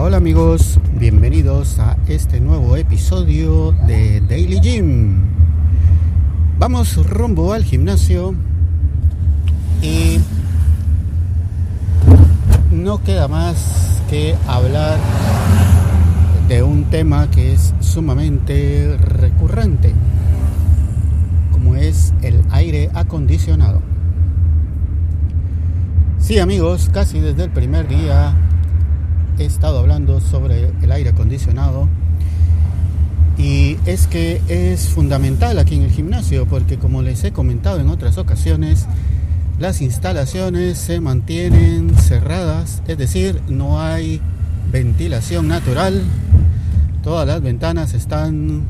Hola, amigos, bienvenidos a este nuevo episodio de Daily Gym. Vamos rumbo al gimnasio y no queda más que hablar de un tema que es sumamente recurrente, como es el aire acondicionado. Sí amigos, casi desde el primer día he estado hablando sobre el aire acondicionado y es que es fundamental aquí en el gimnasio porque como les he comentado en otras ocasiones, las instalaciones se mantienen cerradas, es decir, no hay ventilación natural, todas las ventanas están,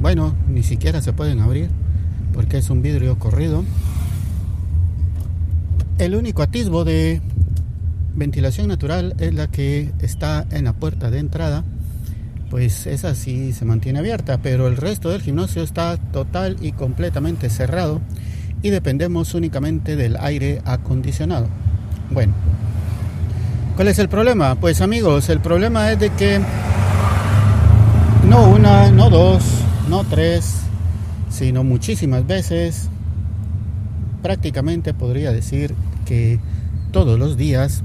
bueno, ni siquiera se pueden abrir porque es un vidrio corrido. El único atisbo de ventilación natural es la que está en la puerta de entrada, pues esa sí se mantiene abierta, pero el resto del gimnasio está total y completamente cerrado y dependemos únicamente del aire acondicionado. Bueno, ¿cuál es el problema? Pues amigos, el problema es de que no una, no dos, no tres, sino muchísimas veces, prácticamente podría decir que todos los días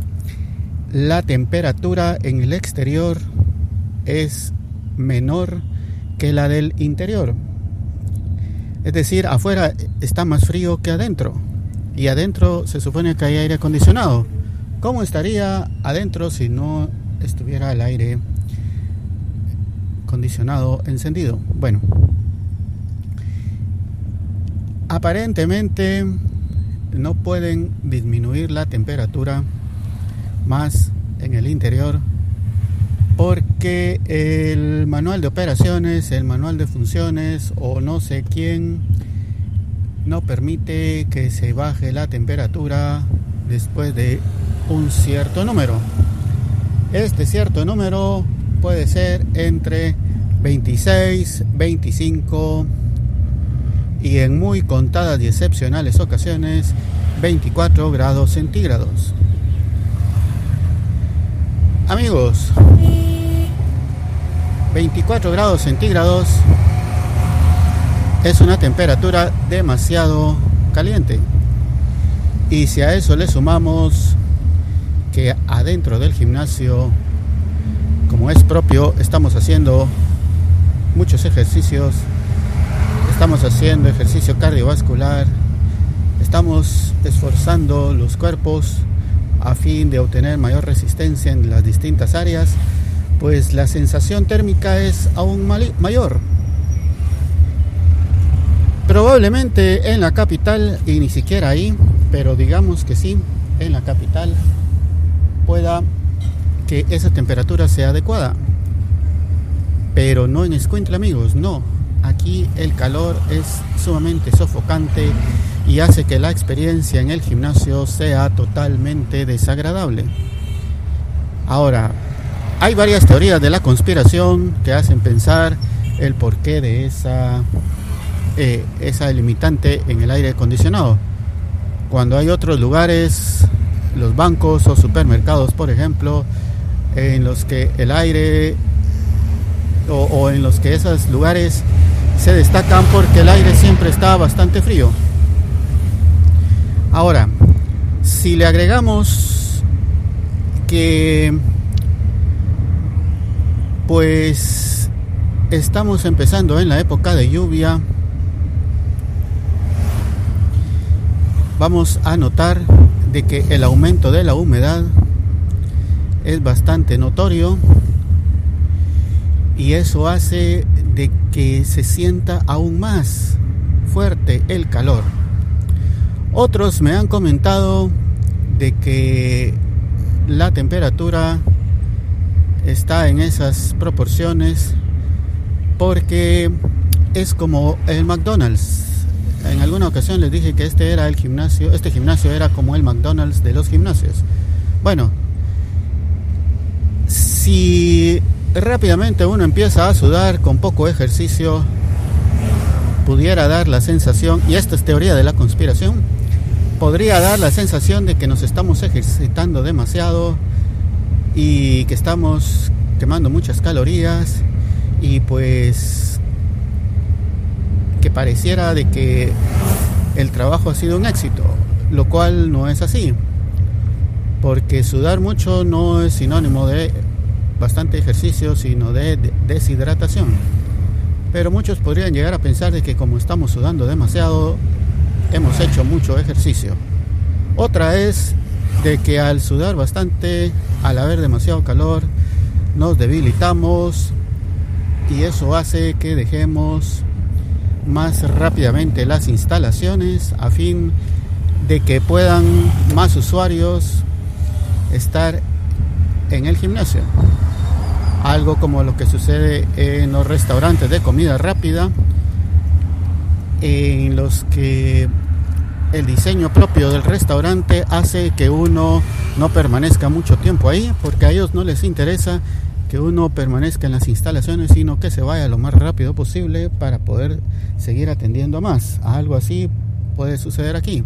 la temperatura en el exterior es menor que la del interior. Es decir, afuera está más frío que adentro. Y adentro se supone que hay aire acondicionado. ¿Cómo estaría adentro si no estuviera el aire acondicionado encendido? Bueno, aparentemente no pueden disminuir la temperatura más en el interior porque el manual de operaciones, el manual de funciones o no sé quién no permite que se baje la temperatura después de un cierto número. Este cierto número puede ser entre 26, 25 y en muy contadas y excepcionales ocasiones 24 grados centígrados. Amigos, 24 grados centígrados. Es una temperatura demasiado caliente. Y si a eso le sumamos que adentro del gimnasio, como es propio, estamos haciendo muchos ejercicios, estamos haciendo ejercicio cardiovascular, estamos esforzando los cuerpos a fin de obtener mayor resistencia en las distintas áreas, pues la sensación térmica es aún mayor. Probablemente en la capital, y ni siquiera ahí, pero digamos que sí, en la capital pueda que esa temperatura sea adecuada. Pero no en Escuintla, amigos, no. Aquí el calor es sumamente sofocante y hace que la experiencia en el gimnasio sea totalmente desagradable. Ahora, hay varias teorías de la conspiración que hacen pensar el porqué de esa, eh, esa limitante en el aire acondicionado. Cuando hay otros lugares, los bancos o supermercados, por ejemplo, en los que el aire o, o en los que esos lugares se destacan porque el aire siempre está bastante frío. Ahora, si le agregamos que pues estamos empezando en la época de lluvia, vamos a notar de que el aumento de la humedad es bastante notorio y eso hace de que se sienta aún más fuerte el calor. Otros me han comentado de que la temperatura está en esas proporciones porque es como el McDonald's. En alguna ocasión les dije que este era el gimnasio, este gimnasio era como el McDonald's de los gimnasios. Bueno, si rápidamente uno empieza a sudar con poco ejercicio, pudiera dar la sensación, y esta es teoría de la conspiración, podría dar la sensación de que nos estamos ejercitando demasiado y que estamos quemando muchas calorías y pues que pareciera de que el trabajo ha sido un éxito, lo cual no es así, porque sudar mucho no es sinónimo de bastante ejercicio, sino de deshidratación. Pero muchos podrían llegar a pensar de que como estamos sudando demasiado, hemos hecho mucho ejercicio. Otra es de que al sudar bastante, al haber demasiado calor, nos debilitamos y eso hace que dejemos más rápidamente las instalaciones a fin de que puedan más usuarios estar en el gimnasio. Algo como lo que sucede en los restaurantes de comida rápida, en los que el diseño propio del restaurante hace que uno no permanezca mucho tiempo ahí, porque a ellos no les interesa que uno permanezca en las instalaciones, sino que se vaya lo más rápido posible para poder seguir atendiendo a más. Algo así puede suceder aquí.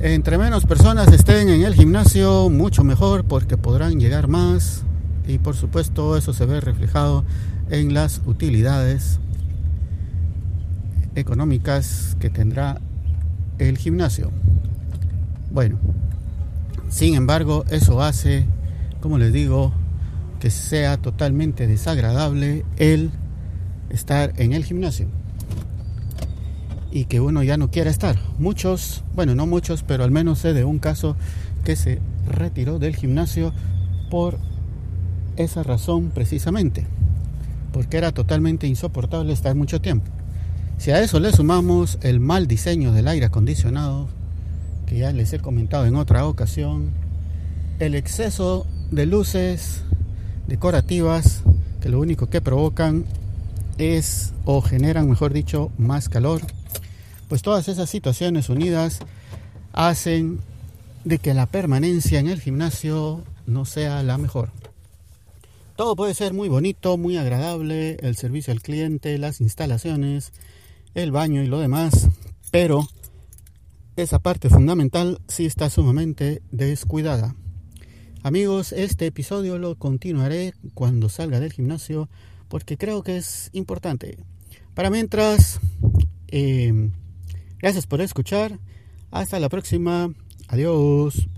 Entre menos personas estén en el gimnasio, mucho mejor porque podrán llegar más y por supuesto eso se ve reflejado en las utilidades económicas que tendrá el gimnasio. Bueno, sin embargo, eso hace, como les digo, que sea totalmente desagradable el estar en el gimnasio y que uno ya no quiera estar. Muchos, bueno, no muchos, pero al menos sé de un caso que se retiró del gimnasio por esa razón precisamente, porque era totalmente insoportable estar mucho tiempo. Si a eso le sumamos el mal diseño del aire acondicionado, que ya les he comentado en otra ocasión, el exceso de luces decorativas que lo único que provocan es o generan, mejor dicho, más calor, pues todas esas situaciones unidas hacen de que la permanencia en el gimnasio no sea la mejor. Todo puede ser muy bonito, muy agradable, el servicio al cliente, las instalaciones, el baño y lo demás, pero esa parte fundamental sí está sumamente descuidada. Amigos, este episodio lo continuaré cuando salga del gimnasio porque creo que es importante. Para mientras, eh, gracias por escuchar. Hasta la próxima. Adiós.